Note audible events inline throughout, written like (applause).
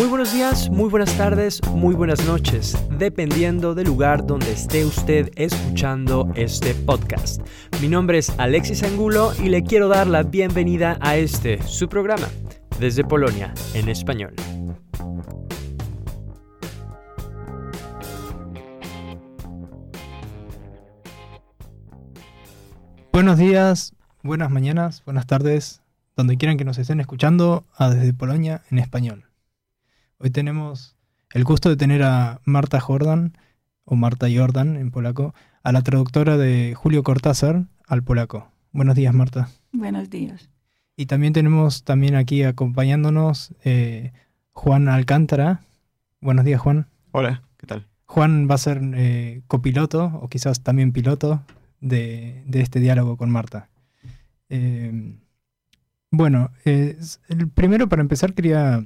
Muy buenos días, muy buenas tardes, muy buenas noches, dependiendo del lugar donde esté usted escuchando este podcast. Mi nombre es Alexis Angulo y le quiero dar la bienvenida a este, su programa, desde Polonia, en español. Buenos días, buenas mañanas, buenas tardes, donde quieran que nos estén escuchando, a Desde Polonia en español. Hoy tenemos el gusto de tener a Marta Jordan, o Marta Jordan en polaco, a la traductora de Julio Cortázar al polaco. Buenos días, Marta. Buenos días. Y también tenemos también aquí acompañándonos eh, Juan Alcántara. Buenos días, Juan. Hola, ¿qué tal? Juan va a ser eh, copiloto o quizás también piloto de, este diálogo con Marta. Eh, bueno, el primero para empezar quería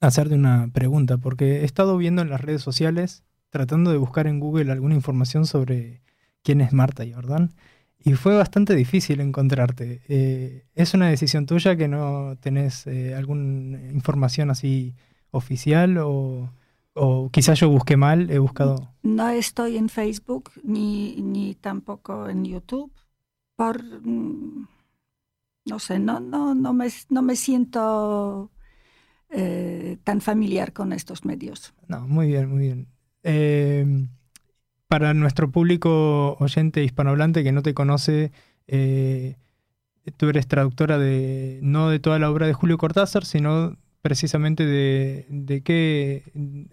hacerte una pregunta, porque he estado viendo en las redes sociales, tratando de buscar en Google alguna información sobre quién es Marta Jordan, y fue bastante difícil encontrarte. Eh, ¿Es una decisión tuya que no tenés eh, alguna información así oficial o, o quizás yo busqué mal, he buscado... No estoy en Facebook ni, ni tampoco en YouTube por... Mm, no sé, no, no, no, me, no me siento eh, tan familiar con estos medios. No, muy bien, muy bien. Em, para nuestro público oyente hispanohablante que no te conoce, eh, tú eres traductora de no de toda la obra de Julio Cortázar, sino precisamente de, de qué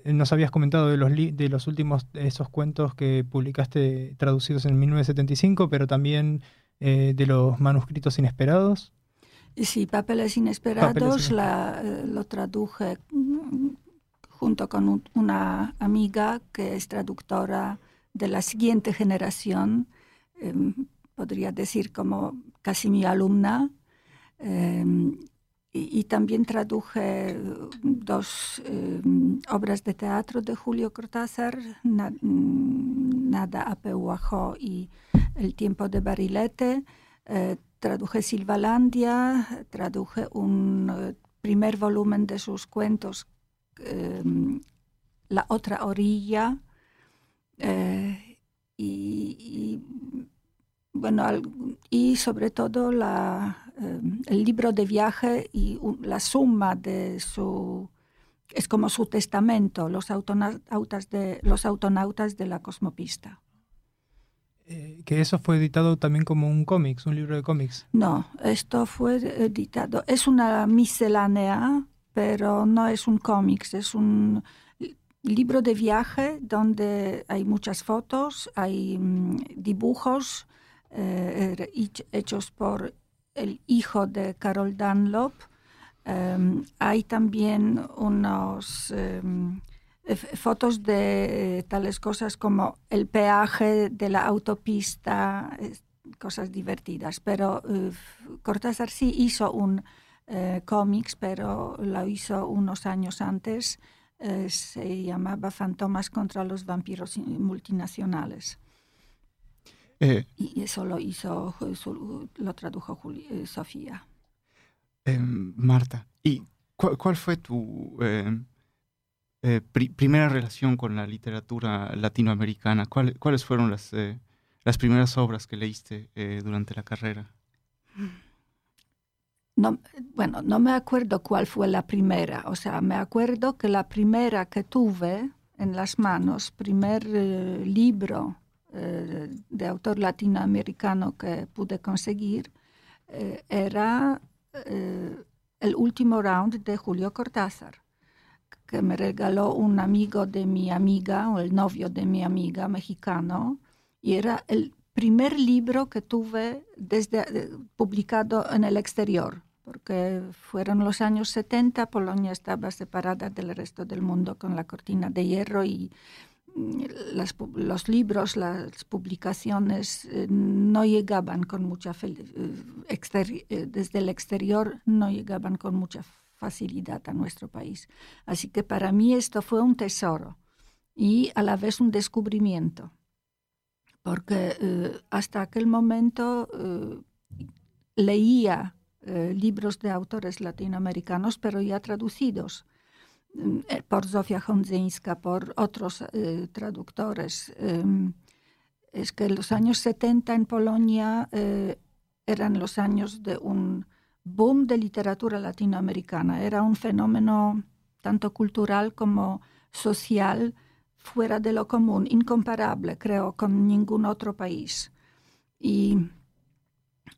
nos habías comentado de los, de los últimos esos cuentos que publicaste traducidos en 1975, pero también eh, de los manuscritos inesperados. Sí, Papeles Inesperados La, eh, lo traduje mm, junto con una amiga que es traductora de la siguiente generación, em, podría decir como casi mi alumna. Em, y, también traduje dos em, obras de teatro de Julio Cortázar, mm, Nada a Pehuajó y El tiempo de Barilete. Traduje Silvalandia, traduje un eh, primer volumen de sus cuentos, em, La otra orilla, eh, y, bueno, y sobre todo em, el libro de viaje y la suma de su es como su testamento, los autonautas de, los autonautas de la cosmopista. Eh, que eso fue editado también como un cómics, un libro de cómics. No, esto fue editado. Es una miscelánea, pero no es un cómics, es un libro de viaje donde hay muchas fotos, hay mm, dibujos eh, hechos por el hijo de Carol Dunlop. Em, hay también unos... Eh, fotos de tales cosas como el peaje de la autopista, cosas divertidas. Pero Cortázar sí hizo un uh, cómics, pero lo hizo unos años antes. Uh, se llamaba Fantomas contra los vampiros multinacionales. Eh, y eso lo hizo, lo tradujo Sofía. Em, Marta, ¿y cuál fue tu eh, primera relación con la literatura latinoamericana? ¿Cuáles fueron las, eh, las primeras obras que leíste eh, durante la carrera? No, bueno, no me acuerdo cuál fue la primera. O sea, me acuerdo que la primera que tuve en las manos, primer libro de autor latinoamericano que pude conseguir, era El último round de Julio Cortázar que me regaló un amigo de mi amiga, o el novio de mi amiga mexicano, y era el primer libro que tuve desde, eh, publicado en el exterior, porque fueron los años 70, Polonia estaba separada del resto del mundo con la cortina de hierro y mm, los libros, las publicaciones eh, no llegaban con mucha eh, desde el exterior no llegaban con mucha facilidad a nuestro país. Así que para mí esto fue un tesoro y a la vez un descubrimiento, porque eh, hasta aquel momento eh, leía eh, libros de autores latinoamericanos, pero ya traducidos. por Zofia Hondzyńska, por otros traductores, es que los años 70 en Polonia eran los años de un boom de literatura latinoamericana. Era un fenómeno tanto cultural como social fuera de lo común, incomparable, creo, con ningún otro país. Y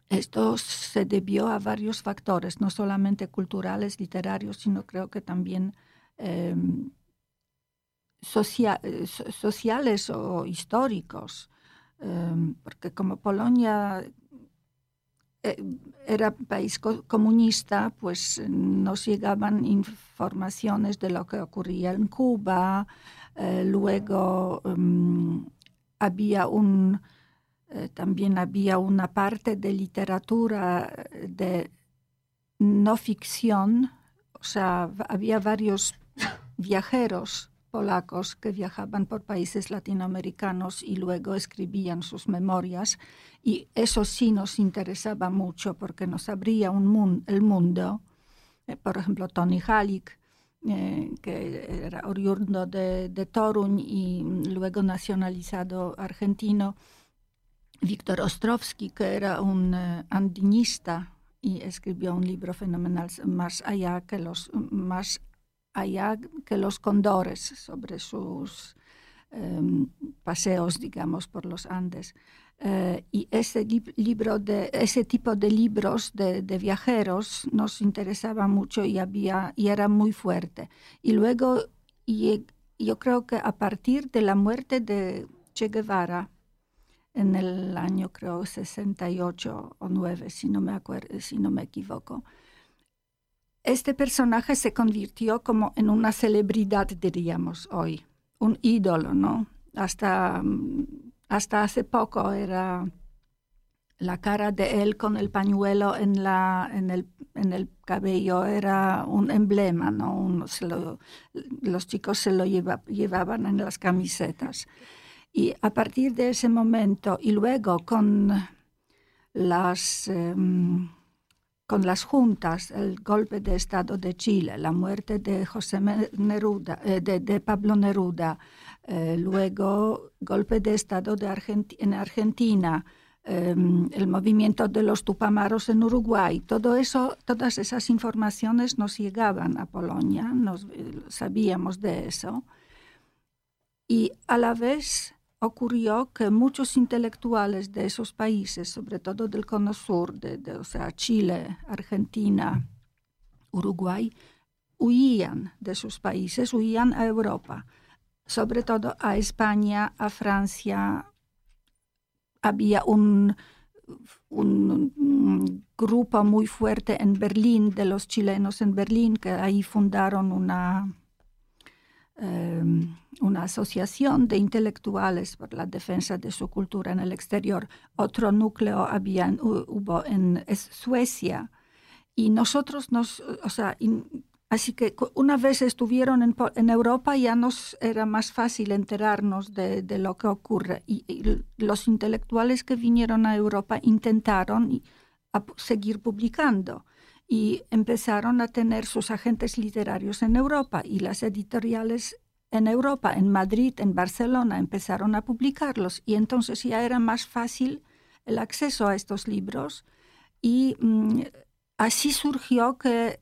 esto se debió a varios factores, no solamente culturales, literarios, sino creo que también em, sociales o históricos, em, porque como Polonia eh, era país comunista, pues nos llegaban informaciones de lo que ocurría en Cuba. Eh, luego em, había un, eh, también había una parte de literatura de no ficción, o sea, había varios viajeros polacos que viajaban por países latinoamericanos y luego escribían sus memorias. Y eso sí nos interesaba mucho porque nos abría un el mundo. Eh, por ejemplo, Tony Halik, eh, que era oriundo de, de Toruń y luego nacionalizado argentino. Víctor Ostrowski, que era un eh, andinista y escribió un libro fenomenal más allá que los más allá que los condores sobre sus em, paseos, digamos, por los Andes. Eh, y ese, libro de, ese tipo de libros de, viajeros nos interesaba mucho y, había, y era muy fuerte. Y luego y, yo creo que a partir de la muerte de Che Guevara, en el año creo 68 o 9, si no me, acuerdo, si no me equivoco, este personaje se convirtió como en una celebridad, diríamos hoy, un ídolo, ¿no? Hasta, mm, hasta hace poco era la cara de él con el pañuelo en, la, en, el, en el cabello era un emblema, ¿no? los chicos se lo llevaban en las camisetas. Y a partir de ese momento y luego con las... Em, con las juntas, el golpe de Estado de Chile, la muerte de, José Neruda, eh, de, Pablo Neruda, eh, luego golpe de Estado en Argentina, em, el movimiento de los Tupamaros en Uruguay, todo eso, todas esas informaciones nos llegaban a Polonia, nos, eh, sabíamos de eso. Y a la vez ocurrió que muchos intelectuales de esos países, sobre todo del cono sur, de, o sea, Chile, Argentina, Uruguay, huían de sus países, huían a Europa, sobre todo a España, a Francia. Había un, un, grupo muy fuerte en Berlín de los chilenos en Berlín que ahí fundaron una Em, una asociación de intelectuales por la defensa de su cultura en el exterior. Otro núcleo había, hubo en Suecia. Y nosotros nos, o sea, así que una vez estuvieron en, Europa ya nos era más fácil enterarnos de lo que ocurre. Y, los intelectuales que vinieron a Europa intentaron seguir publicando y empezaron a tener sus agentes literarios en Europa y las editoriales en Europa, en Madrid, en Barcelona, empezaron a publicarlos y entonces ya era más fácil el acceso a estos libros y mm, así surgió que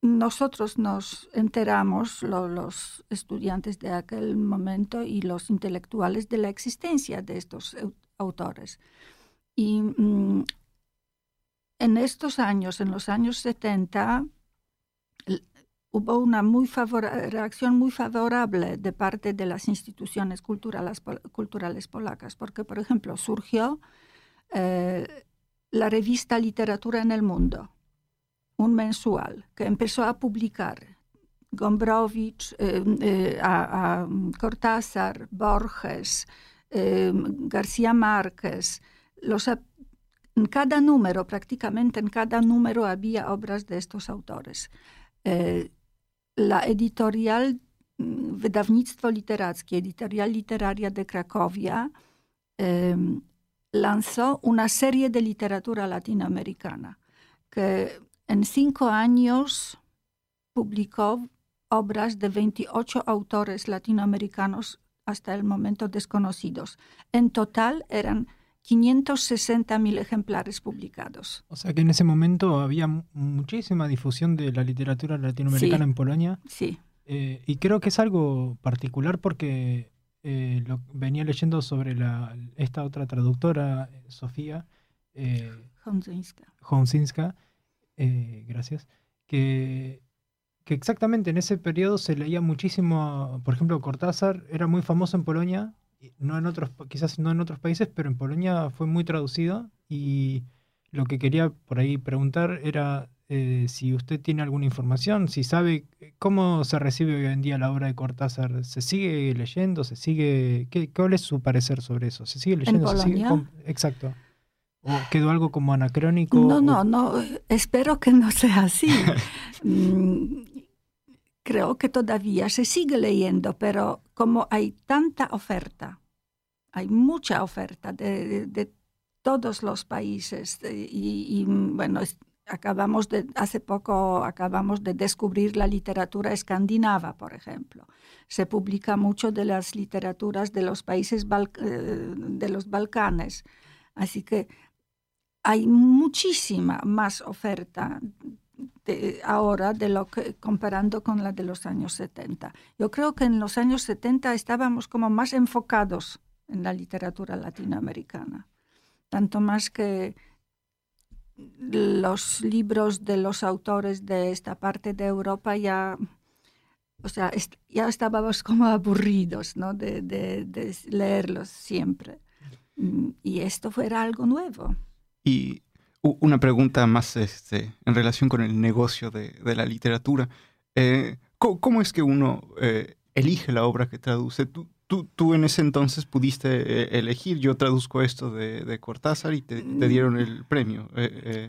nosotros nos enteramos, los estudiantes de aquel momento y los intelectuales, de la existencia de estos autores. Y mm, en estos años, en los años 70, hubo una muy reacción muy favorable de parte de las instituciones culturales, polacas, porque, por ejemplo, surgió eh, la revista Literatura en el Mundo, un mensual que empezó a publicar Gombrowicz, eh, eh, Cortázar, Borges, García Márquez, los en cada número, prácticamente en cada número había obras de estos autores. Eh, la editorial mm, Wydawnictwo Literackie, Editorial Literaria de Cracovia, eh, lanzó una serie de literatura latinoamericana que en cinco años publicó obras de 28 autores latinoamericanos hasta el momento desconocidos. En total eran 560.000 ejemplares publicados. O sea que en ese momento había muchísima difusión de la literatura latinoamericana en Polonia. Sí. Eh, y creo que es algo particular porque eh, lo, venía leyendo sobre la, esta otra traductora, Sofía eh, Honzinska, eh, gracias, que, que exactamente en ese periodo se leía muchísimo, por ejemplo, Cortázar era muy famoso en Polonia no en otros, quizás no en otros países, pero en Polonia fue muy traducido y lo que quería por ahí preguntar era eh, si usted tiene alguna información, si sabe cómo se recibe hoy en día la obra de Cortázar, ¿se sigue leyendo? ¿Se sigue? ¿Qué, ¿Cuál es su parecer sobre eso? ¿Se sigue leyendo? ¿En Polonia? Exacto. ¿O quedó algo como anacrónico? No, no, no, espero que no sea así. (laughs) Creo que todavía se sigue leyendo, pero como hay tanta oferta, hay mucha oferta de, todos los países y, bueno, acabamos de, hace poco acabamos de descubrir la literatura escandinava, por ejemplo. Se publica mucho de las literaturas de los países eh, de los Balcanes. Así que hay muchísima más oferta ahora de lo que comparando con la de los años 70. Yo creo que en los años 70 estábamos como más enfocados en la literatura latinoamericana, tanto más que los libros de los autores de esta parte de Europa ya, o sea, ya estábamos como aburridos ¿no? de, de leerlos siempre. Mm, y esto fuera algo nuevo. Y una pregunta más este, en relación con el negocio de, la literatura. Eh, ¿cómo, es que uno eh, elige la obra que traduce? Tú, tú, en ese entonces pudiste eh, elegir, yo traduzco esto de, Cortázar y te, dieron el premio.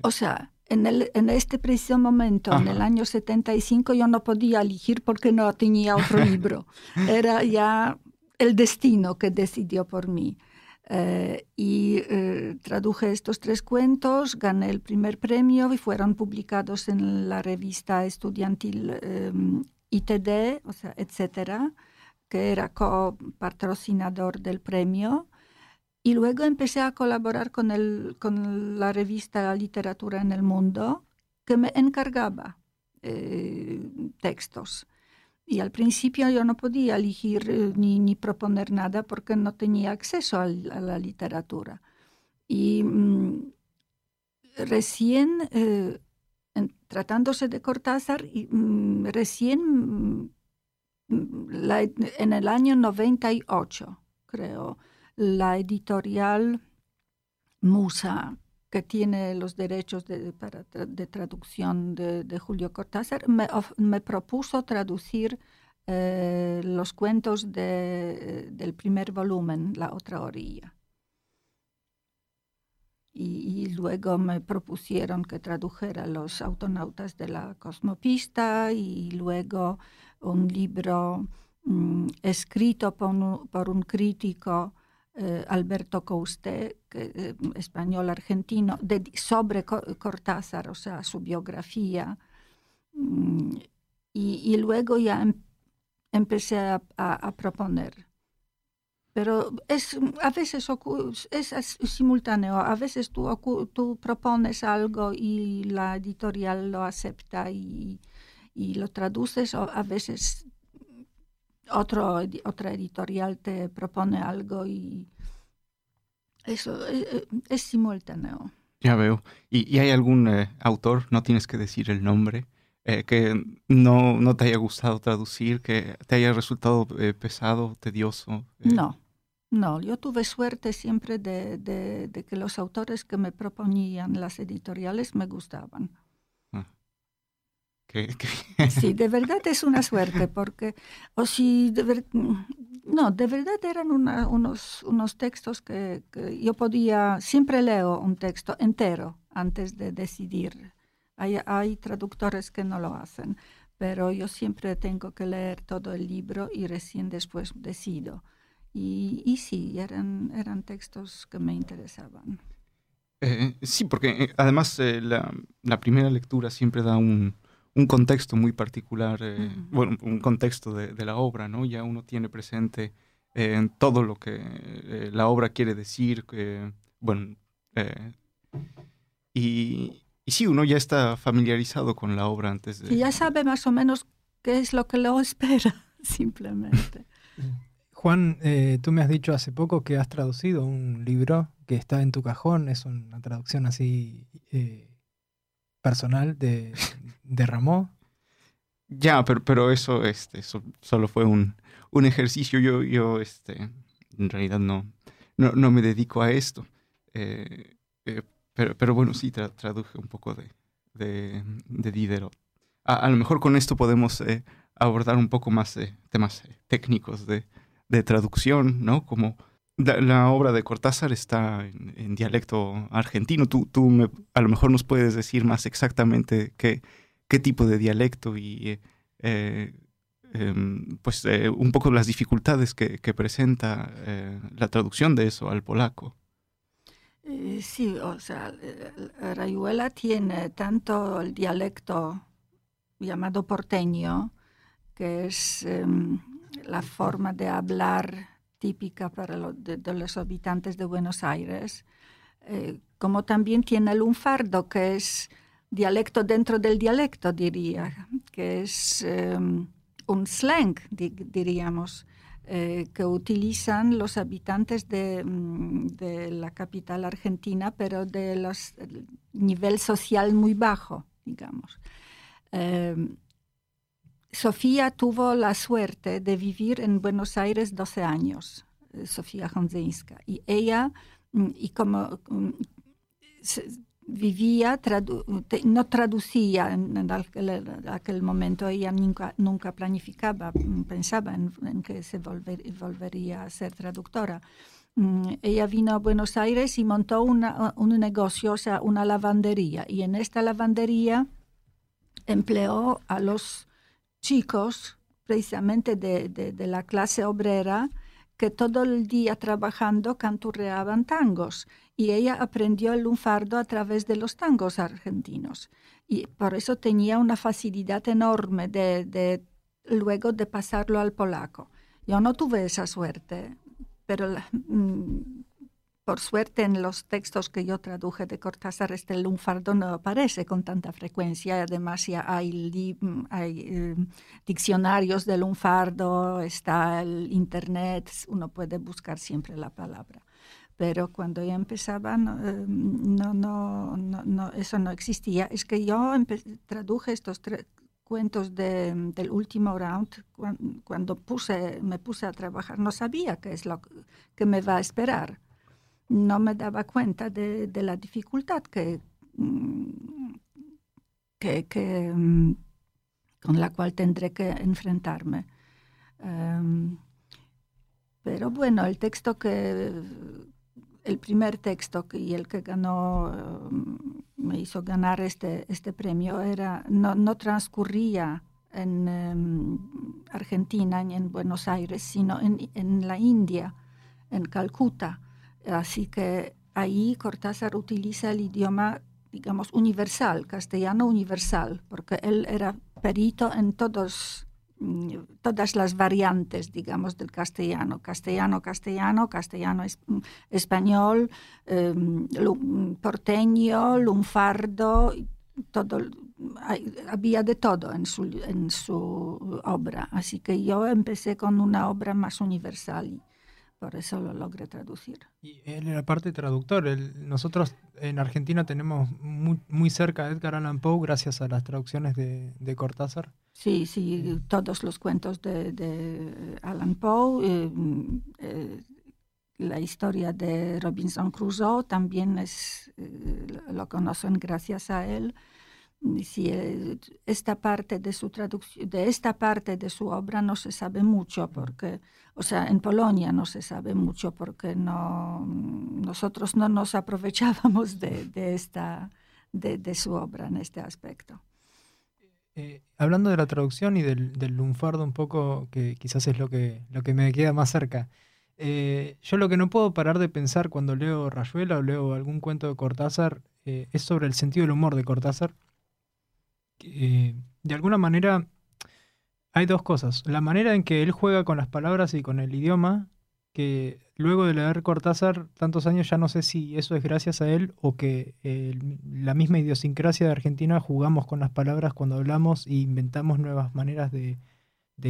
o sea, en, el, en este preciso momento, en el año 75, yo no podía elegir porque no tenía otro (laughs) libro. Era ya el destino que decidió por mí. Eh, y eh, traduje estos tres cuentos, gané el primer premio y fueron publicados en la revista estudiantil em, ITD, o sea, etcétera, que era copatrocinador del premio. Y luego empecé a colaborar con, el, con la revista Literatura en el Mundo, que me encargaba eh, textos. Y al principio yo no podía elegir eh, ni, proponer nada porque no tenía acceso a, la literatura. Y mm, recién, eh, tratándose de Cortázar, mm, recién mm, en el año 98, creo, la editorial Musa, que tiene los derechos de, de traducción de, Julio Cortázar, me, propuso traducir eh, los cuentos del primer volumen, La otra orilla. Y, luego me propusieron que tradujera Los autonautas de la cosmopista y luego un libro mm, escrito por un crítico eh, Alberto Couste, eh, español argentino, sobre Cortázar, o sea, su biografía. Mm, y, luego ya em, empecé a, proponer. Pero es, a veces es, simultáneo, a veces tú, propones algo y la editorial lo acepta y, y lo traduces, o a veces otro, otra editorial te propone algo y eso es, eh, eh, es simultáneo. Ya veo. ¿Y, hay algún eh, autor, no tienes que decir el nombre, que no, no, te haya gustado traducir, que te haya resultado pesado, tedioso? No, no. Yo tuve suerte siempre de, de, de, que los autores que me proponían las editoriales me gustaban. Sí, de (laughs) verdad es una suerte, porque, o si, no, de verdad eran unos, unos textos que, yo podía, siempre leo un texto entero antes de decidir. Hay, hay traductores que no lo hacen, pero yo siempre tengo que leer todo el libro y recién después decido. Y, y sí, eran, eran textos que me interesaban. Eh, sí, porque eh, además eh, la, la, primera lectura siempre da un, un contexto muy particular, eh, bueno, un contexto de, la obra, ¿no? Ya uno tiene presente en todo lo que la obra quiere decir, que, bueno, y, y sí, uno ya está familiarizado con la obra antes de... Y ya sabe más o menos qué es lo que lo (laughs) espera, simplemente. (laughs) Juan, eh, tú me has dicho hace poco que has traducido un libro que está en tu cajón, es una traducción así eh, personal de, de Ramón. Ya, pero, pero eso, este, solo fue un, un, ejercicio. Yo, yo este, en realidad no, no, no me dedico a esto. Eh, pero, pero bueno, sí, traduje un poco de, de, de Diderot. A, lo mejor con esto podemos abordar un poco más temas técnicos de, de traducción, ¿no? Como la, obra de Cortázar está en, dialecto argentino. Tú, tú a lo mejor nos puedes decir más exactamente qué, qué tipo de dialecto y eh, em, pues eh, un poco las dificultades que, presenta eh, la traducción de eso al polaco. Sí, o sea, Rayuela tiene tanto el dialecto llamado porteño, que es em, la forma de hablar típica para de, los habitantes de Buenos Aires, eh, como también tiene el lunfardo, que es dialecto dentro del dialecto, diría, que es em, un slang, diríamos, eh, que utilizan los habitantes de, mm, de, la capital argentina, pero de los nivel social muy bajo, digamos. Sofía tuvo la suerte de vivir en Buenos Aires 12 años, eh, Sofía Honzinska, y ella, mm, y como mm, vivía, no traducía en, aquel, momento, ella nunca, planificaba, mm, pensaba en, que se volvería a ser traductora. ella vino a Buenos Aires y montó un negocio, o sea, una lavandería, y en esta lavandería empleó a los chicos, precisamente de, la clase obrera, que todo el día trabajando canturreaban tangos y ella aprendió el lunfardo a través de los tangos argentinos y por eso tenía una facilidad enorme de, luego de pasarlo al polaco. Yo no tuve esa suerte, pero mm, por suerte en los textos que yo traduje de Cortázar este lunfardo no aparece con tanta frecuencia. Además ya hay, eh, diccionarios de lunfardo, está el internet, uno puede buscar siempre la palabra. Pero cuando ya empezaba, no, eh, no, eso no existía. Es que yo traduje estos cuentos del último round cuando, puse, me puse a trabajar. No sabía qué es lo que me va a esperar no me daba cuenta de, la dificultad que, mm, que, mm, con la cual tendré que enfrentarme. Em, pero bueno, el texto que, el primer texto que, y el que ganó, em, me hizo ganar este, este premio, era, no, transcurría en em, Argentina ni en Buenos Aires, sino en, en la India, en Calcuta. Así que ahí Cortázar utiliza el idioma, digamos, universal, castellano universal, porque él era perito en todos, mm, todas las variantes, digamos, del castellano. Castellano, castellano, castellano mm, español, em, porteño, lunfardo, todo, había de todo en su, en su obra. Así que yo empecé con una obra más universal por eso lo logré traducir. Y él era parte traductor. nosotros en Argentina tenemos muy, cerca a Edgar Allan Poe gracias a las traducciones de, Cortázar. Sí, sí, todos los cuentos de, de Allan Poe. Eh, eh, la historia de Robinson Crusoe también es, eh, lo conocen gracias a él si esta parte de su traducción, de esta parte de su obra no se sabe mucho porque, o sea, en Polonia no se sabe mucho porque no, nosotros no nos aprovechábamos de, esta, de, su obra en este aspecto. Eh, hablando de la traducción y del, lunfardo un poco, que quizás es lo que, lo que me queda más cerca, eh, yo lo que no puedo parar de pensar cuando leo Rayuela o leo algún cuento de Cortázar eh, es sobre el sentido del humor de Cortázar eh, de alguna manera hay dos cosas. La manera en que él juega con las palabras y con el idioma, que luego de leer Cortázar tantos años ya no sé si eso es gracias a él o que la misma idiosincrasia de Argentina jugamos con las palabras cuando hablamos e inventamos nuevas maneras de,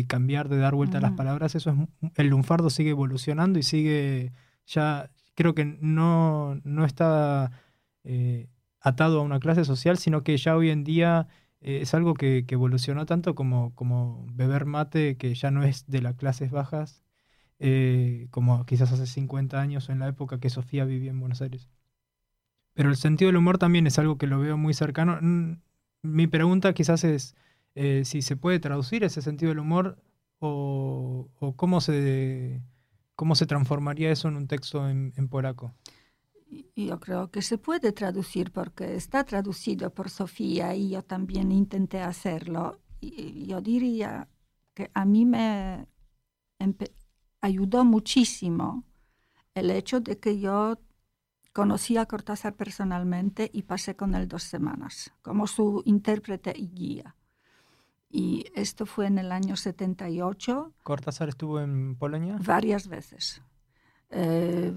cambiar, de dar vuelta a las palabras. Eso es el lunfardo sigue evolucionando y sigue ya creo que no, no está eh, atado a una clase social, sino que ya hoy en día eh, es algo que, evolucionó tanto como, como beber mate, que ya no es de las clases bajas, eh, como quizás hace 50 años en la época que Sofía vivía en Buenos Aires. Pero el sentido del humor también es algo que lo veo muy cercano. Mm, mi pregunta quizás es eh, si se puede traducir ese sentido del humor o, cómo, se, cómo se transformaría eso en un texto en, polaco. Yo creo que se puede traducir porque está traducido por Sofía y yo también intenté hacerlo. Y yo diría que a mí me ayudó muchísimo el hecho de que yo conocí a Cortázar personalmente y pasé con él dos semanas como su intérprete y guía. Y esto fue en el año 78. ¿Cortázar estuvo en Polonia? Varias veces. Eh,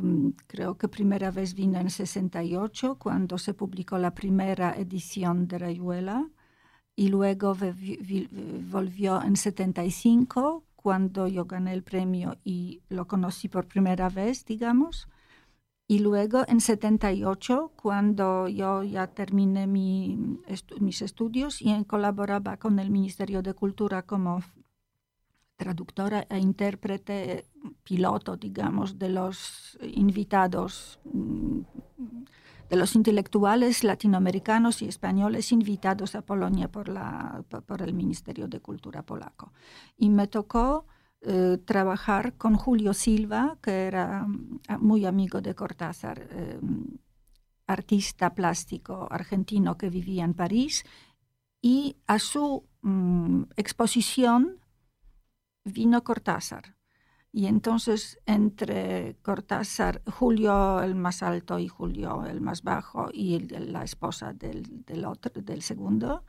creo que primera vez vino en 68, cuando se publicó la primera edición de Rayuela, y luego volvió en 75, cuando yo gané el premio y lo conocí por primera vez, digamos. Y luego en 78, cuando yo ya terminé mis estudios y colaboraba con el Ministerio de Cultura como traductora e intérprete piloto, digamos, de los invitados mm, de los intelectuales latinoamericanos y españoles invitados a Polonia por, la, por el Ministerio de Cultura polaco. Y me tocó eh, trabajar con Julio Silva, que era mm, muy amigo de Cortázar, eh, artista plástico argentino que vivía en París, y a su mm, exposición vino Cortázar. Y entonces entre Cortázar, Julio el más alto y Julio el más bajo y la esposa del, del, otro, del segundo,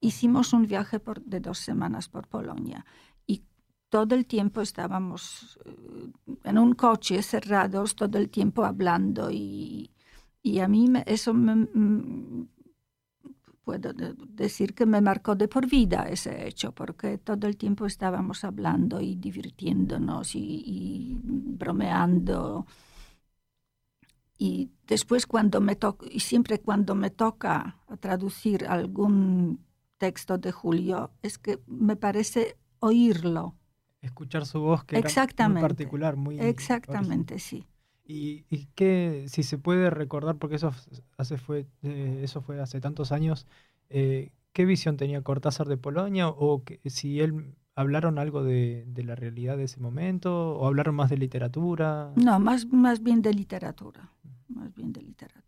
hicimos un viaje por, de dos semanas por Polonia. Y todo el tiempo estábamos eh, en un coche cerrados, todo el tiempo hablando. Y, y a mí eso me, puedo decir que me marcó de por vida ese hecho, porque todo el tiempo estábamos hablando y divirtiéndonos y, bromeando. Y después cuando me toca, y siempre cuando me toca traducir algún texto de Julio, es que me parece oírlo. Escuchar su voz que era muy particular, muy Exactamente, sí. Y, y que, si se puede recordar, porque eso, hace fue, eh, eso fue hace tantos años, eh, ¿qué visión tenía Cortázar de Polonia? ¿O si él hablaron algo de, de, la realidad de ese momento? ¿O hablaron más de literatura? No, más, más bien de literatura. Más bien de literatura.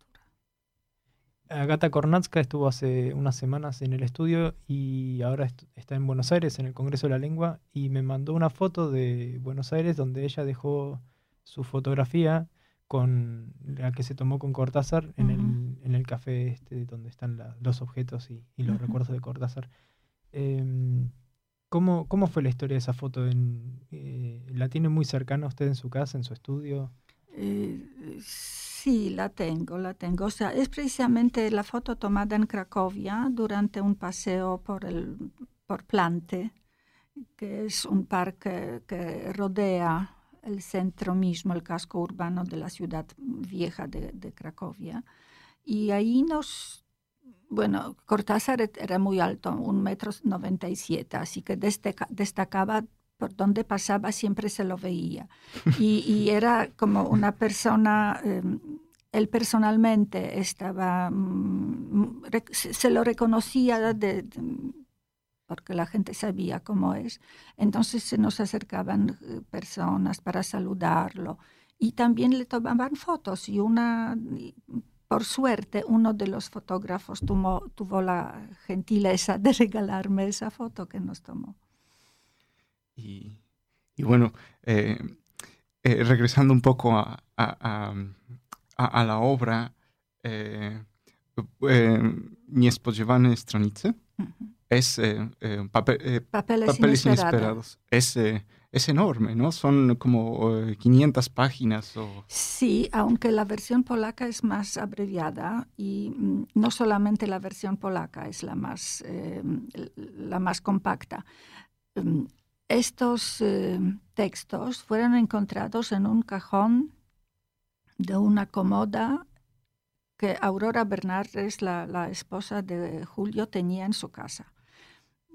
Agata Kornatska estuvo hace unas semanas en el estudio y ahora está en Buenos Aires, en el Congreso de la Lengua, y me mandó una foto de Buenos Aires donde ella dejó su fotografía con la que se tomó con Cortázar en, el, en el café este donde están los objetos y, los recuerdos de Cortázar. Em, ¿cómo, ¿cómo, fue la historia de esa foto? En, eh, ¿La tiene muy cercana usted en su casa, en su estudio? Eh, sí, la tengo, la tengo. O sea, es precisamente la foto tomada en Cracovia durante un paseo por, el, por Plante, que es un parque que rodea el centro mismo, el casco urbano de la ciudad vieja de, Cracovia. Y ahí nos, bueno, Cortázar era muy alto, un metro noventa y siete, así que destacaba por donde pasaba siempre se lo veía. (laughs) Y, era como una persona, em, él personalmente estaba, mm, se, lo reconocía de porque la gente sabía cómo es. Entonces se nos acercaban eh, personas para saludarlo y también le tomaban fotos y una, por suerte, uno de los fotógrafos tuvo, la gentileza de (laughs) regalarme esa foto que nos tomó. Y, bueno, eh, eh, regresando un poco a, la obra, eh, nie spodziewane stronice. Es papeles, papeles inesperados. Es, es enorme, ¿no? Son como 500 páginas. O... Sí, aunque la versión polaca es más abreviada y mm, no solamente la versión polaca es la más, la más compacta. Mm, estos textos fueron encontrados en un cajón de una comoda que Aurora Bernardes, la, la, esposa de Julio, tenía en su casa.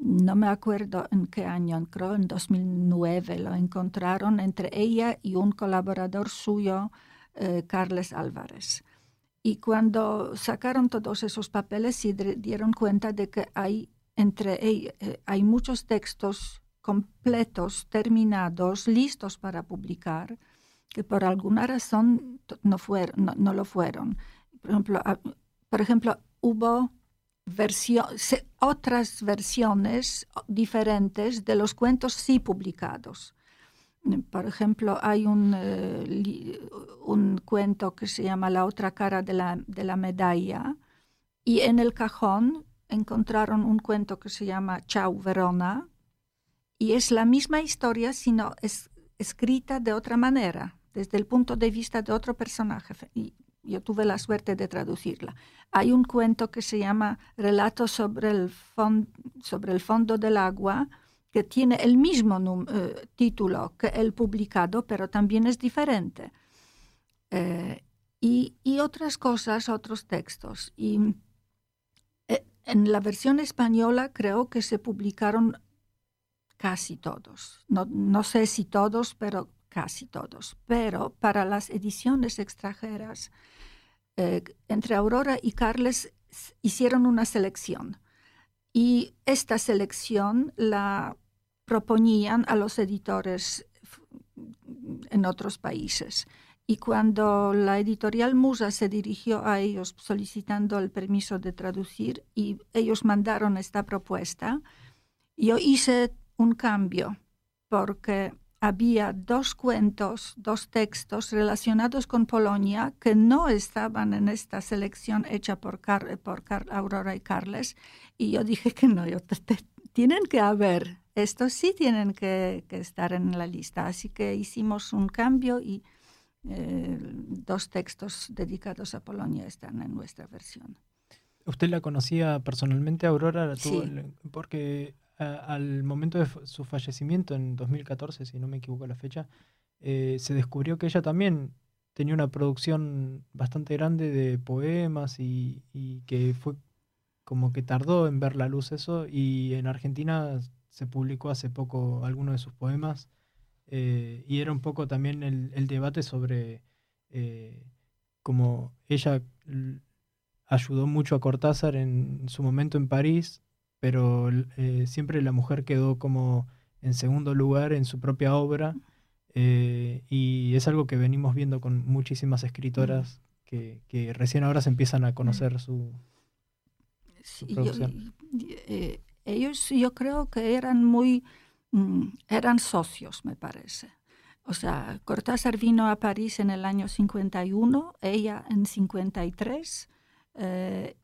No me acuerdo en qué año, creo en 2009 lo encontraron entre ella y un colaborador suyo, eh, Carles Álvarez. Y cuando sacaron todos esos papeles se dieron cuenta de que hay entre eh, hay muchos textos completos, terminados, listos para publicar, que por alguna razón no, fueron, no lo fueron por ejemplo, por ejemplo hubo otras versiones diferentes de los cuentos sí publicados. Por ejemplo, hay un, eh, un cuento que se llama La otra cara de la, de la, medalla y en el cajón encontraron un cuento que se llama Chau Verona y es la misma historia sino es escrita de otra manera, desde el punto de vista de otro personaje. Yo tuve la suerte de traducirla. Hay un cuento que se llama Relato sobre el, sobre el fondo del agua, que tiene el mismo eh, título que el publicado, pero también es diferente. Eh, y, y, otras cosas, otros textos. Y eh, en la versión española creo que se publicaron casi todos. No, no sé si todos, pero casi todos. Pero para las ediciones extranjeras, eh, entre Aurora y Carles hicieron una selección y esta selección la proponían a los editores en otros países. Y cuando la editorial Musa se dirigió a ellos solicitando el permiso de traducir y ellos mandaron esta propuesta, yo hice un cambio porque había dos cuentos, dos textos relacionados con Polonia que no estaban en esta selección hecha por, por Aurora y Carles. Y yo dije que no, tienen que haber, estos sí tienen que, estar en la lista. Así que hicimos un cambio y eh, dos textos dedicados a Polonia están en nuestra versión. ¿Usted la conocía personalmente, Aurora? Sí. Porque al momento de su fallecimiento en 2014, si no me equivoco la fecha, eh, se descubrió que ella también tenía una producción bastante grande de poemas y, que fue como que tardó en ver la luz eso y en Argentina se publicó hace poco alguno de sus poemas eh, y era un poco también el, debate sobre eh, cómo ella ayudó mucho a Cortázar en su momento en París pero eh, siempre la mujer quedó como en segundo lugar en su propia obra eh, y es algo que venimos viendo con muchísimas escritoras que, recién ahora se empiezan a conocer su, producción. Eh, ellos yo creo que eran muy, mm, eran socios, me parece. O sea, Cortázar vino a París en el año 51, ella en 53, eh,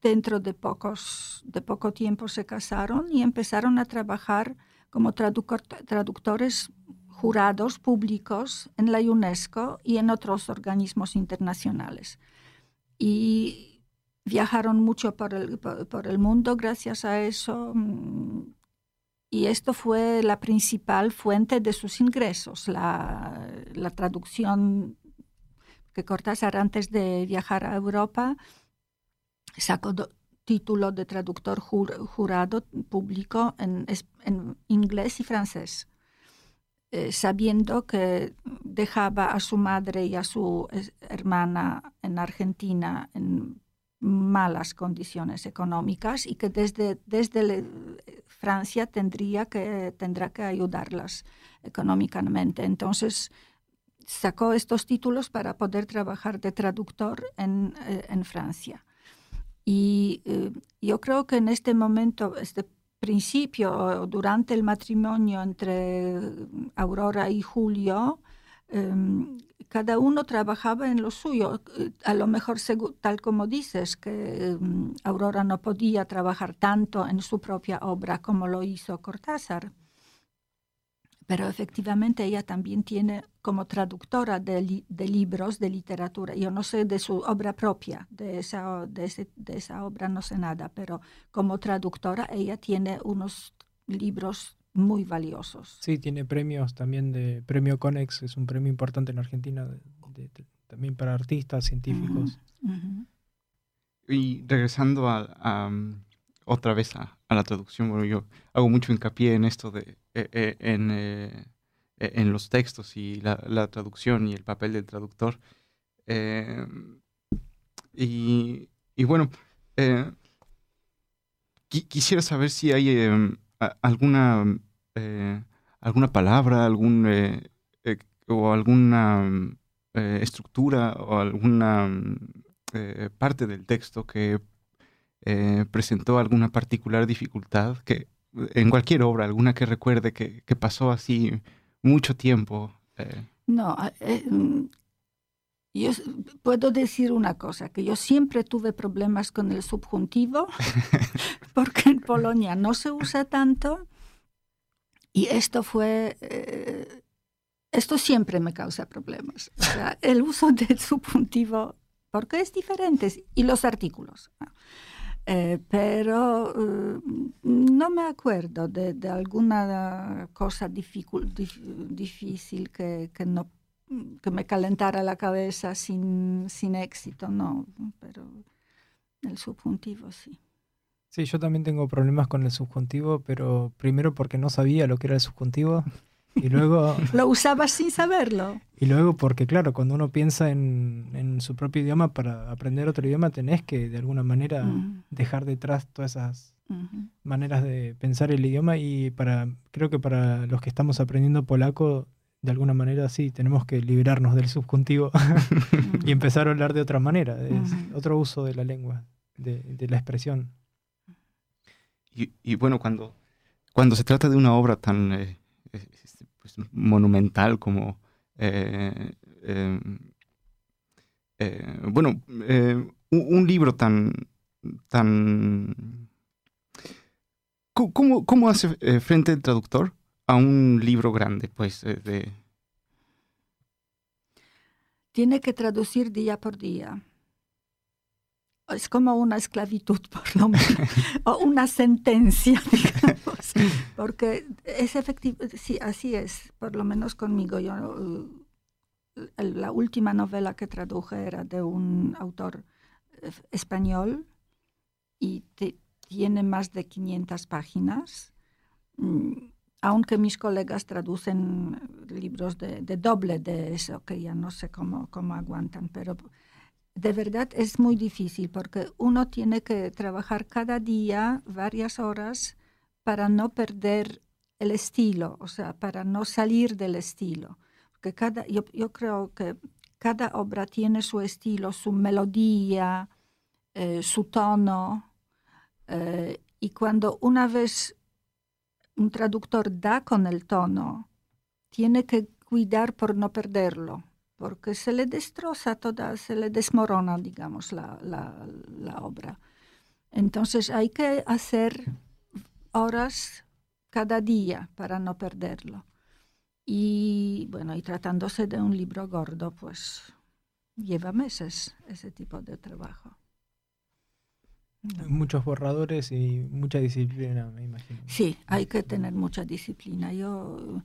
dentro de, pocos, de poco tiempo se casaron y empezaron a trabajar como traductores jurados públicos en la UNESCO y en otros organismos internacionales. Y viajaron mucho por el, por el mundo gracias a eso. Mm, y esto fue la principal fuente de sus ingresos, la, la traducción que Cortázar antes de viajar a Europa sacó título de traductor jurado público en, inglés y francés, eh, sabiendo que dejaba a su madre y a su hermana en Argentina en malas condiciones económicas y que desde, desde Francia tendría que, tendrá que ayudarlas económicamente. Entonces, sacó estos títulos para poder trabajar de traductor en, eh, en Francia. Y eh, yo creo que en este momento, este principio, durante el matrimonio entre Aurora y Julio, em, cada uno trabajaba en lo suyo. Eh, a lo mejor, tal como dices, que mm, Aurora no podía trabajar tanto en su propia obra como lo hizo Cortázar. Pero efectivamente ella también tiene como traductora de, libros de literatura. Yo no sé de su obra propia, de esa, de, de esa obra no sé nada, pero como traductora ella tiene unos libros muy valiosos. Sí, tiene premios también de Premio Conex, es un premio importante en Argentina, también para artistas, científicos. Y regresando a, mm, otra vez a, la traducción, bueno, yo hago mucho hincapié en esto de eh, eh, en, eh, en, los textos y la, traducción y el papel del traductor. Y, y, bueno, quisiera saber si hay alguna, alguna palabra, algún, o alguna estructura o alguna parte del texto que presentó alguna particular dificultad, que en cualquier obra, alguna que recuerde que, que pasó así mucho tiempo. No, mm, yo puedo decir una cosa, que yo siempre tuve problemas con el subjuntivo, (laughs) porque en Polonia no se usa tanto, y esto fue, eh, esto siempre me causa problemas. O sea, el uso del subjuntivo, porque es diferente, y los artículos. Eh, pero eh, no me acuerdo de, alguna cosa difícil que, que me calentara la cabeza sin, sin éxito, no, pero el subjuntivo sí. Sí, yo también tengo problemas con el subjuntivo, pero primero porque no sabía lo que era el subjuntivo y luego... (laughs) lo usaba sin saberlo. Y luego porque, claro, cuando uno piensa en, en su propio idioma, para aprender otro idioma tenés que de alguna manera dejar detrás todas esas maneras de pensar el idioma. Y para creo que para los que estamos aprendiendo polaco de alguna manera sí, tenemos que liberarnos del subjuntivo (laughs) y empezar a hablar de otra manera, es otro uso de la lengua, de, la expresión. Y, bueno, cuando, cuando se trata de una obra tan eh, pues, monumental como, eh, em, eh, bueno, un, libro tan, tan... ¿Cómo, cómo hace frente el traductor a un libro grande, pues, de... Tiene que traducir día por día. Es como una esclavitud, (laughs) por lo menos, o una sentencia, (laughs) digamos, porque es efectivo, sí, así es, por lo menos conmigo. Yo, la última novela que traduje era de un autor eh, español y tiene más de 500 páginas mm, aunque mis colegas traducen libros de, doble de eso, que ya no sé cómo, cómo aguantan, pero de verdad es muy difícil porque uno tiene que trabajar cada día varias horas para no perder el estilo, o sea, para no salir del estilo. Porque cada, yo, creo que cada obra tiene su estilo, su melodía, eh, su tono, eh, y cuando una vez un traductor da con el tono, tiene que cuidar por no perderlo, porque se le destroza toda, se le desmorona, digamos, la, la, obra. Entonces hay que hacer horas cada día para no perderlo. Y bueno, y tratándose de un libro gordo, pues lleva meses ese tipo de trabajo. Muchos borradores y mucha disciplina, me imagino. Sí, hay que tener mucha disciplina. Yo,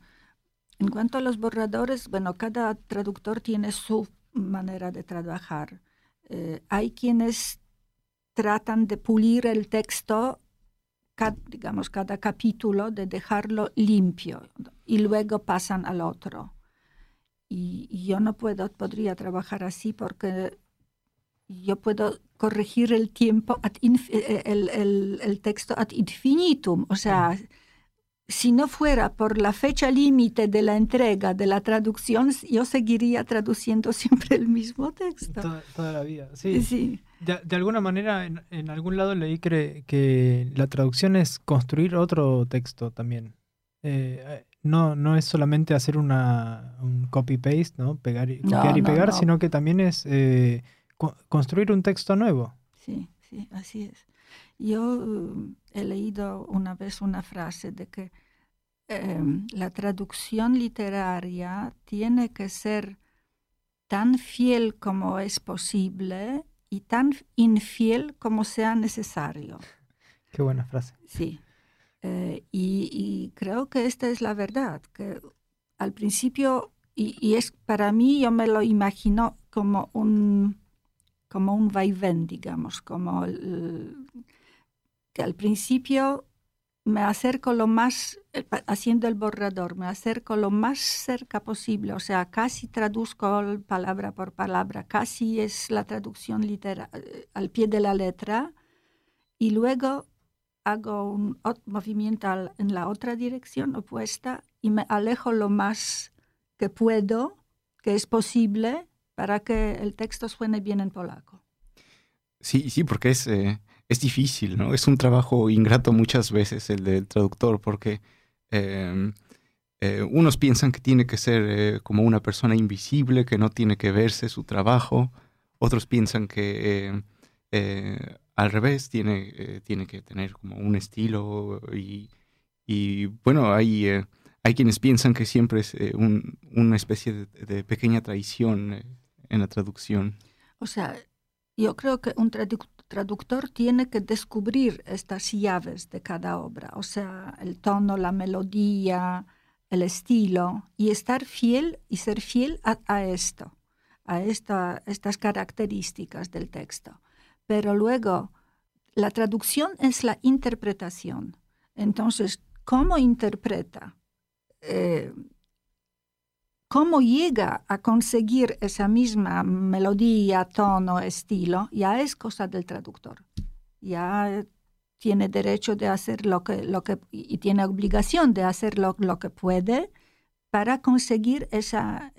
en cuanto a los borradores, bueno, cada traductor tiene su manera de trabajar. Eh, hay quienes tratan de pulir el texto, digamos, cada capítulo, de dejarlo limpio y luego pasan al otro. Y, yo no puedo, podría trabajar así porque yo puedo corregir el tiempo, eh, el, texto ad infinitum. O sea, si no fuera por la fecha límite de la entrega de la traducción, yo seguiría traduciendo (laughs) siempre el mismo texto. Toda, la vida, sí. De, alguna manera, en, algún lado leí que, que, la traducción es construir otro texto también. Eh, no, no es solamente hacer una, un copy-paste, ¿no? Pegar y, No, copiar y no, pegar, no. sino que también es eh, co- construir un texto nuevo. Sí, sí, así es. Yo eh, he leído una vez una frase de que eh, la traducción literaria tiene que ser tan fiel como es posible y tan infiel como sea necesario. Qué buena frase. Sí. Eh, y, y creo que esta es la verdad, que al principio, y, y es para mí, yo me lo imagino como un, como un vaivén, digamos, como el- que al principio me acerco lo más, eh, haciendo el borrador, me acerco lo más cerca posible, o sea, casi traduzco palabra por palabra, casi es la traducción litera- eh, al pie de la letra, y luego hago un movimiento en la otra dirección opuesta y me alejo lo más que puedo, que es posible, para que el texto suene bien en polaco. Sí, sí, porque es, eh, es difícil, ¿no? Es un trabajo ingrato muchas veces el del traductor, porque eh, eh, unos piensan que tiene que ser eh, como una persona invisible, que no tiene que verse su trabajo, otros piensan que eh, eh, al revés tiene, tiene que tener como un estilo y, bueno, hay, hay quienes piensan que siempre es un- una especie de, de pequeña traición en la traducción. O sea, yo creo que un tradu- traductor tiene que descubrir estas llaves de cada obra, o sea, el tono, la melodía, el estilo, y estar fiel y ser fiel a, esto, a esta- estas características del texto. Pero luego, la traducción es la interpretación. Entonces, ¿cómo interpreta? Eh, cómo llega a conseguir esa misma melodía, tono, estilo, ya es cosa del traductor. Ya tiene derecho de hacer lo que, lo que y tiene obligación de hacer lo, lo que puede para conseguir esa,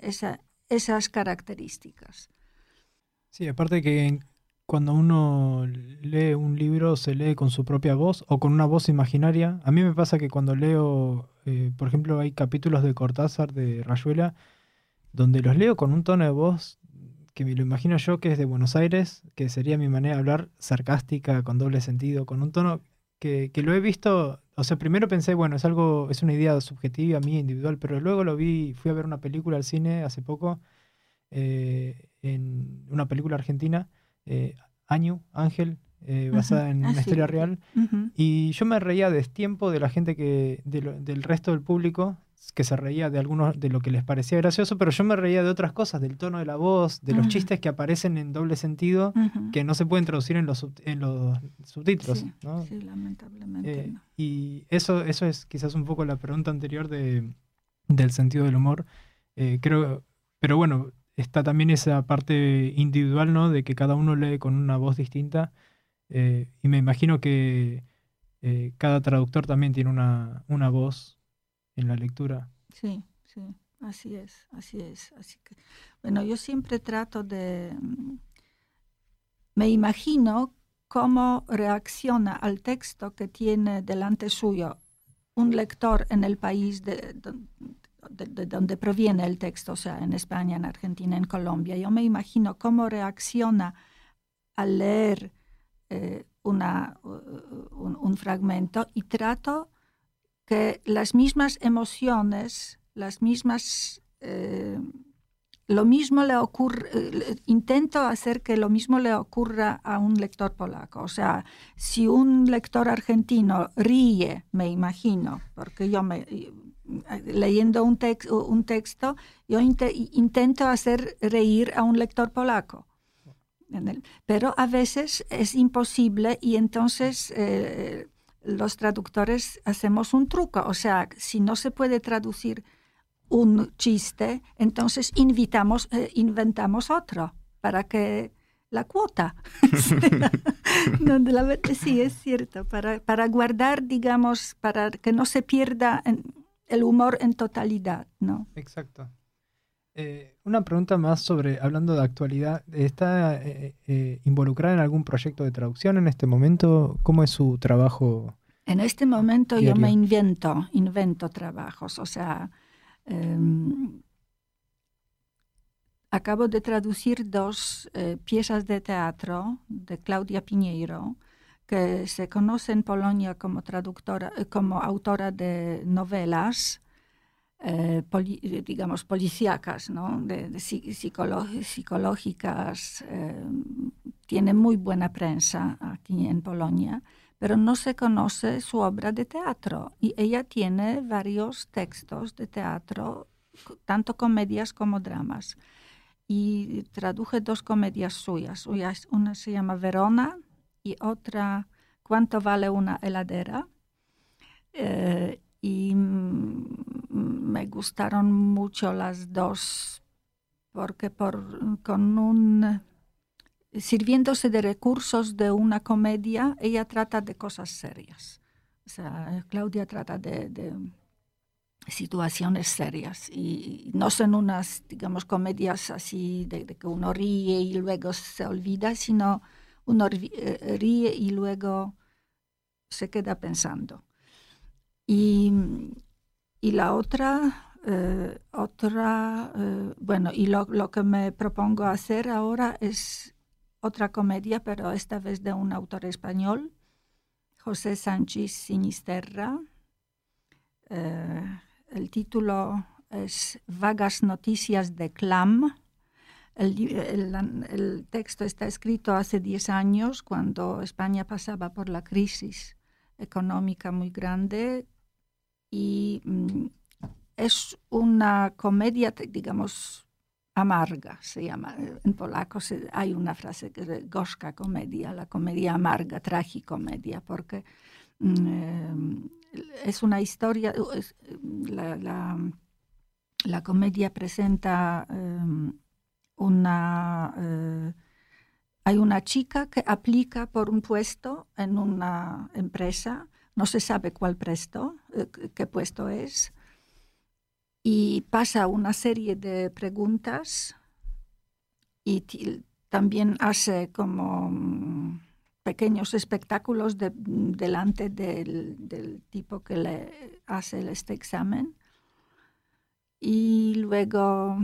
esas características. Sí, aparte que cuando uno lee un libro se lee con su propia voz o con una voz imaginaria. A mí me pasa que cuando leo, eh, por ejemplo, hay capítulos de Cortázar, de Rayuela, donde los leo con un tono de voz que me lo imagino yo que es de Buenos Aires, que sería mi manera de hablar sarcástica, con doble sentido, con un tono que, que lo he visto, o sea, primero pensé, bueno, es algo, es una idea subjetiva, mía, individual, pero luego lo vi, fui a ver una película al cine hace poco, eh, en una película argentina, eh, Año, Ángel, eh, basada Ujú. en Ah, una sí. historia real, Ujú. y yo me reía de tiempo de la gente que, de lo- del resto del público, que se reía de algunos, de lo que les parecía gracioso, pero yo me reía de otras cosas, del tono de la voz, de los Ujú. chistes que aparecen en doble sentido, Ujú. que no se pueden traducir en los, en los subtítulos. Sí, ¿no? sí, lamentablemente. Eh, no. y eso, eso es quizás un poco la pregunta anterior de, del sentido del humor. Eh, creo, pero bueno, está también esa parte individual, ¿no? De que cada uno lee con una voz distinta. Eh, y me imagino que eh, cada traductor también tiene una, una voz en la lectura. Sí, sí, así es, así es. Así que, bueno, yo siempre trato de... mm, Me imagino cómo reacciona al texto que tiene delante suyo un lector en el país de, de- de donde proviene el texto, o sea, en España, en Argentina, en Colombia. Yo me imagino cómo reacciona al leer una, uh, un, fragmento y trato que las mismas emociones, las mismas, eh, lo mismo le ocurre, eh, intento hacer que lo mismo le ocurra a un lector polaco. O sea, si un lector argentino ríe, me imagino, porque yo me, eh, leyendo un, un texto, yo inte- intento hacer reír a un lector polaco. En el- pero a veces es imposible y entonces eh, los traductores hacemos un truco. O sea, si no se puede traducir un chiste, entonces invitamos, eh, inventamos otro para que la cuota. (laughs) no, la sí, es cierto, para, para guardar, digamos, para que no se pierda en- el humor en totalidad, ¿no? Exacto. Eh, una pregunta más sobre, hablando de actualidad, ¿está eh, eh, involucrada en algún proyecto de traducción en este momento? ¿Cómo es su trabajo En este momento yo me invento, invento trabajos, o sea, em, acabo de traducir dos piezas de teatro de Claudia Piñeiro, que se conoce en Polonia como traductora, como autora de novelas, eh, digamos, policíacas, ¿no? de, psicológicas. tiene muy buena prensa aquí en Polonia pero no se conoce su obra de teatro. Y ella tiene varios textos de teatro, tanto comedias como dramas. Y traduje dos comedias suyas. Una se llama Verona y otra ¿Cuánto vale una heladera? Eh, y me gustaron mucho las dos porque por, con un sirviéndose de recursos de una comedia, ella trata de cosas serias. Claudia trata de, situaciones serias y no son unas, digamos, comedias así de, que uno ríe y luego se olvida, sino uno eh, ríe y luego se queda pensando. Y, la otra, eh, otra eh, bueno, y lo, lo, que me propongo hacer ahora es otra comedia, pero esta vez de un autor español, José Sánchez Sinisterra. Eh, el título es Vagas Noticias de Clam. El, texto está escrito hace 10 años, cuando España pasaba por la crisis económica muy grande y mm, es una comedia, digamos, amarga, se llama. En polaco hay una frase que es comedia, la comedia amarga, tragicomedia, porque mm, eh, es una historia, la, la, comedia presenta eh, una... Eh, hay una chica que aplica por un puesto en una empresa, no se sabe cuál puesto, qué puesto es, y pasa una serie de preguntas y también hace como mm, pequeños espectáculos delante del, tipo que le hace este examen. Y luego,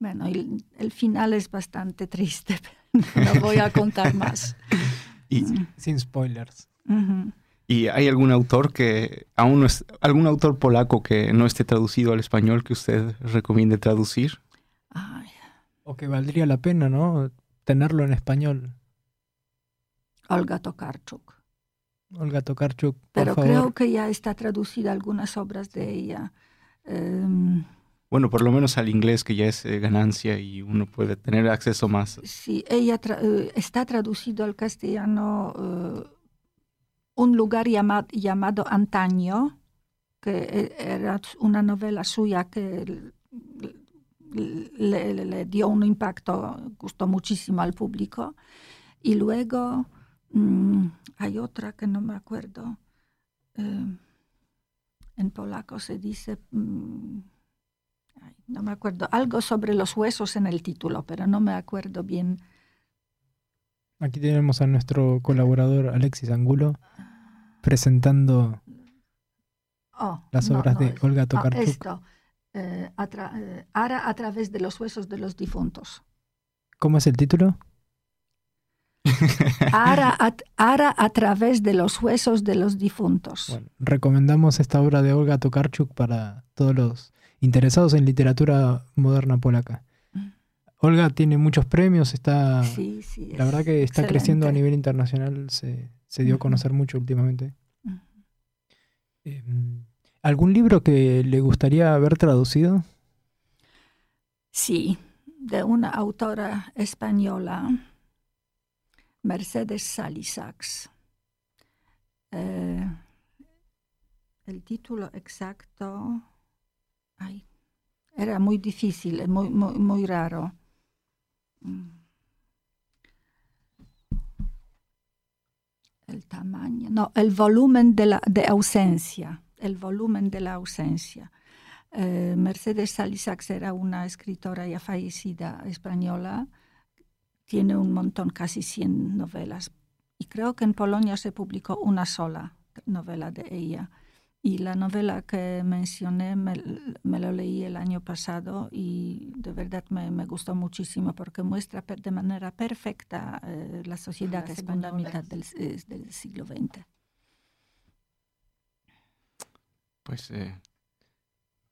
bueno, el, final es bastante triste, (laughs) no voy a contar más. (laughs) y, sin spoilers. ¿Y hay algún autor que aún no es, algún autor polaco que no esté traducido al español que usted recomiende traducir? O que valdría la pena, ¿no? Tenerlo en español. Olga Tokarczuk. Olga Tokarczuk, por Pero favor. creo que ya está traducida algunas obras de ella. Em, bueno, por lo menos al inglés, que ya es eh, ganancia y uno puede tener acceso más. Sí, ella eh, está traducido al castellano eh, un lugar llamado, Antaño, que e, era una novela suya que le, dio un impacto, gustó muchísimo al público. Y luego mm, hay otra que no me acuerdo. Eh, en polaco se dice, mm, no me acuerdo, algo sobre los huesos en el título, pero no me acuerdo bien Aquí tenemos a nuestro colaborador Alexis Angulo presentando oh, las obras de Olga ah, Tokarczuk. esto, eh, eh, Ara a través de los huesos de los difuntos. ¿Cómo es el título? (laughs) Ara a, (laughs) Ara a través de los huesos de los difuntos. Bueno, recomendamos esta obra de Olga Tokarczuk para todos los interesados en literatura moderna polaca. Olga tiene muchos premios, está. la verdad que está creciendo a nivel internacional, se, dio a conocer mucho últimamente. Em, ¿Algún libro que le gustaría haber traducido? Sí, de una autora española, Mercedes Salisax. Eh, el título exacto era muy difícil, muy, muy, muy raro. Mm. El tamaño, no, el volumen de, la, de ausencia, el volumen de la ausencia. Eh, Mercedes Salisax era una escritora ya fallecida española, tiene un montón, casi 100 novelas Y creo que en Polonia se publicó una sola novela de ella. Y la novela que mencioné me, me lo leí el año pasado y de verdad me, me gustó muchísimo porque muestra de manera perfecta eh, la sociedad la segunda mitad del, del, siglo XX. Pues eh,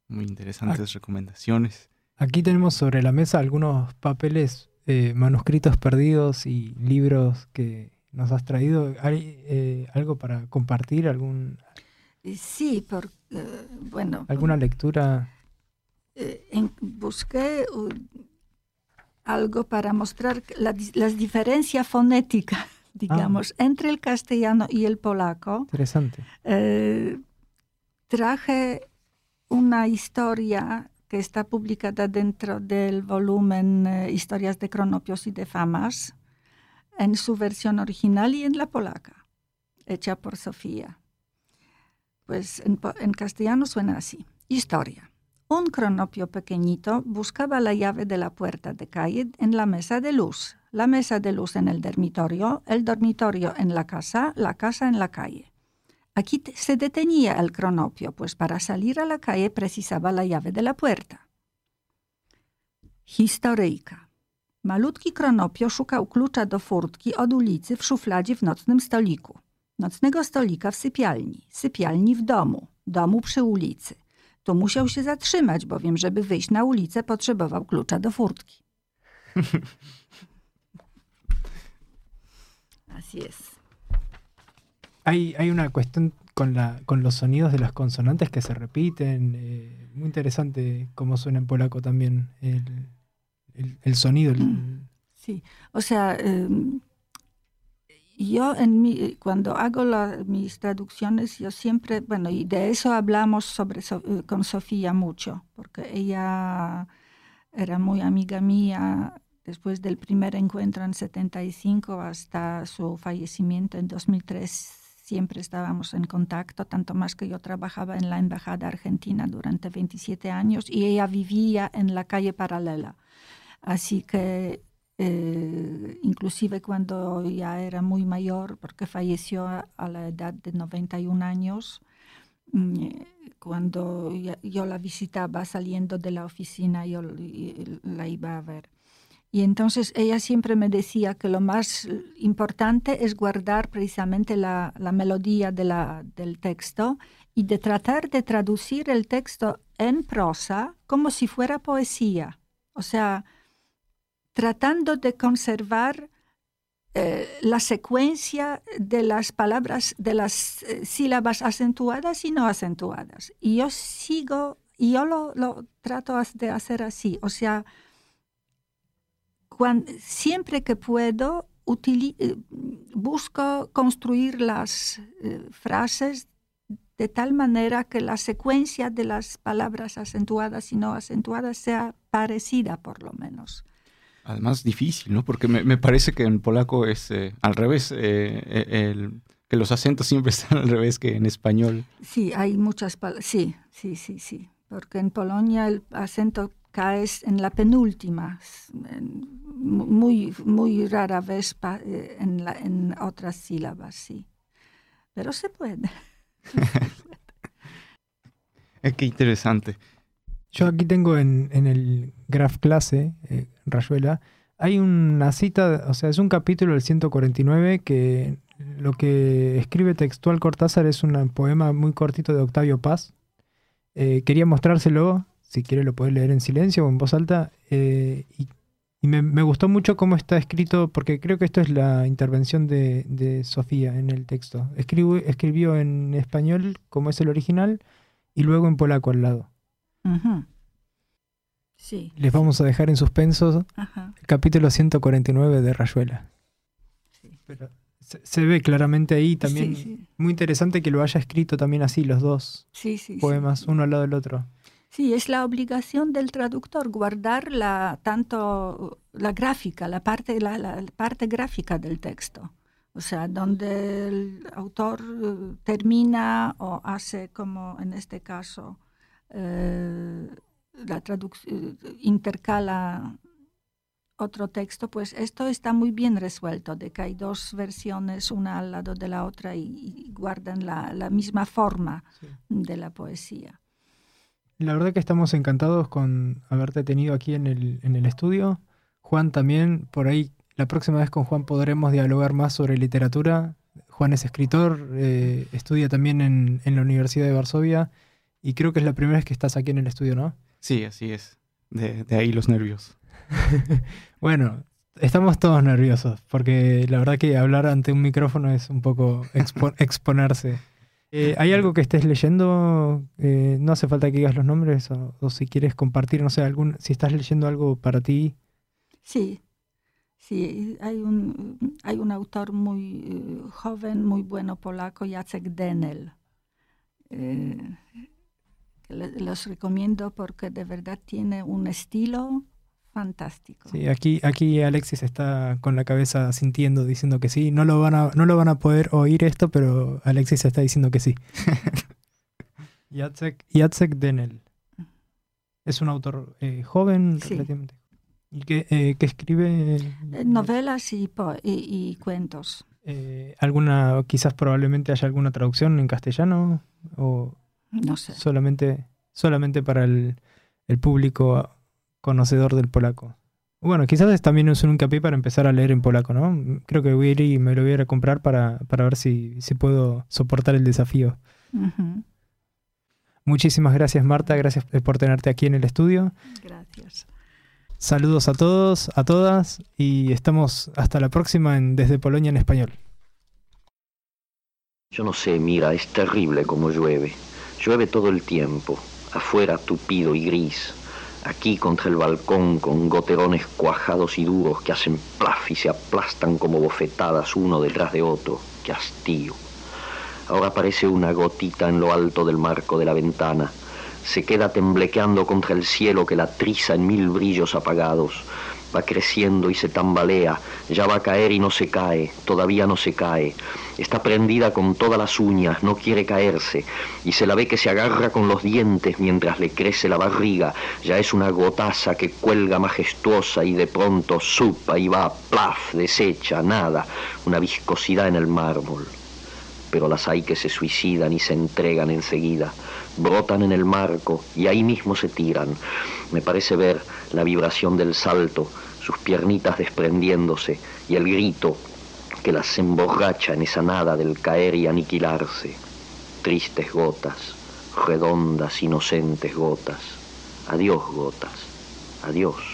muy interesantes recomendaciones. Aquí tenemos sobre la mesa algunos papeles, eh, manuscritos perdidos y libros que nos has traído. ¿Hay eh, algo para compartir? ¿Algún, Sí, porque, bueno. ¿Alguna lectura? En, busqué uh, algo para mostrar la, las diferencias fonéticas, (laughs) digamos, ah. entre el castellano y el polaco. Interesante. Eh, traje una historia que está publicada dentro del volumen eh, Historias de Cronopios y de Famas, en su versión original y en la polaca, hecha por Sofía. Pues en, castellano suena así. Historia. Un cronopio pequeñito buscaba la llave de la puerta de calle en la mesa de luz, la mesa de luz en el dormitorio, el dormitorio en la casa, la casa en la calle. Aquí se detenía el cronopio, pues para salir a la calle precisaba la llave de la puerta. Historyjka. Malutki kronopio szukał klucza do furtki od ulicy w szufladzie w nocnym stoliku. Nocnego stolika w sypialni, sypialni w domu, domu przy ulicy. Tu musiał się zatrzymać, bowiem żeby wyjść na ulicę potrzebował klucza do furtki. (laughs) Así es. Hay, hay una cuestión con, la, con los sonidos de las consonantes que se repiten. Eh, muy interesante cómo suena en polaco también el, el, el sonido. El... Sí, o sea, eh, yo en mi, cuando hago mis traducciones, yo siempre, bueno, y de eso hablamos sobre, eh, con Sofía mucho, porque ella era muy amiga mía después del primer encuentro en 75 hasta su fallecimiento en 2003. Siempre estábamos en contacto, tanto más que yo trabajaba en la Embajada Argentina durante 27 años y ella vivía en la calle paralela. Así que eh, inclusive cuando ya era muy mayor, porque falleció a, la edad de 91 años, mm, cuando yo la visitaba saliendo de la oficina, yo la iba a ver. Y entonces ella siempre me decía que lo más importante es guardar precisamente la, la melodía de la, del texto y de tratar de traducir el texto en prosa como si fuera poesía. O sea, tratando de conservar eh, la secuencia de las palabras, de las eh, sílabas acentuadas y no acentuadas. Y yo sigo, y yo lo, trato de hacer así, o sea, siempre que puedo, eh, busco construir las frases de tal manera que la secuencia de las palabras acentuadas y no acentuadas sea parecida por lo menos además difícil, ¿no? Porque me, me parece que en polaco es eh, al revés, eh, eh, el, que los acentos siempre (laughs) están al revés que en español. Sí, hay muchas palabras, sí, sí, sí, sí, porque en Polonia el acento cae en la penúltima, muy, muy rara vez en, la, en otras sílabas, sí. Pero se puede. (laughs) (laughs) Qué interesante. Yo aquí tengo en, el graph clase, eh, Rayuela, hay una cita, o sea, es un capítulo del 149 que lo que escribe textual Cortázar es un poema muy cortito de Octavio Paz. Eh, quería mostrárselo, si quiere lo puede leer en silencio o en voz alta, eh, y, me, gustó mucho cómo está escrito, porque creo que esto es la intervención de, Sofía en el texto. escribió en español, como es el original, y luego en polaco al lado. Sí. Les vamos a dejar en suspenso el capítulo 149 de Rayuela. Pero se, ve claramente ahí también. Muy interesante que lo haya escrito también así, los dos poemas, uno al lado del otro. Sí, es la obligación del traductor guardar la, tanto la gráfica, la parte, la, parte gráfica del texto. O sea, donde el autor eh, termina o hace como en este caso eh, la traducción intercala otro texto, pues esto está muy bien resuelto, de que hay dos versiones, una al lado de la otra y, guardan la, misma forma de la poesía. La verdad que estamos encantados con haberte tenido aquí en el, en el estudio. Juan también, por ahí, la próxima vez con Juan podremos dialogar más sobre literatura. Juan es escritor, eh, estudia también en, en la Universidad de Varsovia y creo que es la primera vez que estás aquí en el estudio, ¿no? Sí, así es. De, ahí los nervios. (laughs) bueno, estamos todos nerviosos, porque la verdad que hablar ante un micrófono es un poco (laughs) exponerse. Eh, ¿Hay algo que estés leyendo? Eh, no hace falta que digas los nombres, o, si quieres compartir, no sé, algún, si estás leyendo algo para ti. Sí, sí, hay un, hay un autor muy eh, joven, muy bueno polaco, Jacek Denel los recomiendo porque de verdad tiene un estilo fantástico. Sí, aquí, aquí Alexis está con la cabeza sintiendo, diciendo que sí. No lo van a, no lo van a poder oír esto, pero Alexis está diciendo que sí. (laughs) Jacek, Denel. Es un autor eh, joven, relativamente. ¿Y que, eh, escribe? Eh, novelas y, y, cuentos. ¿Alguna, quizás probablemente haya alguna traducción en castellano? O... No sé. Solamente, solamente para el, público conocedor del polaco. Bueno, quizás también es un hincapié para empezar a leer en polaco, ¿no? Creo que voy a ir y me lo voy a comprar para, ver si, si puedo soportar el desafío. Muchísimas gracias, Marta. Gracias por tenerte aquí en el estudio. Gracias. Saludos a todos, a todas y estamos hasta la próxima en Desde Polonia en Español. Yo no sé, mira, es terrible como llueve. Llueve todo el tiempo, afuera tupido y gris, aquí contra el balcón con goterones cuajados y duros que hacen plaf y se aplastan como bofetadas uno detrás de otro. ¡Qué hastío! Ahora aparece una gotita en lo alto del marco de la ventana. Se queda temblequeando contra el cielo que la triza en mil brillos apagados va creciendo y se tambalea, ya va a caer y no se cae, todavía no se cae. Está prendida con todas las uñas, no quiere caerse, y se la ve que se agarra con los dientes mientras le crece la barriga. Ya es una gotaza que cuelga majestuosa y de pronto supa y va, plaf, desecha, nada, una viscosidad en el mármol. Pero las hay que se suicidan y se entregan enseguida brotan en el marco y ahí mismo se tiran. Me parece ver la vibración del salto, sus piernitas desprendiéndose y el grito que las emborracha en esa nada del caer y aniquilarse. Tristes gotas, redondas, inocentes gotas. Adiós gotas, adiós.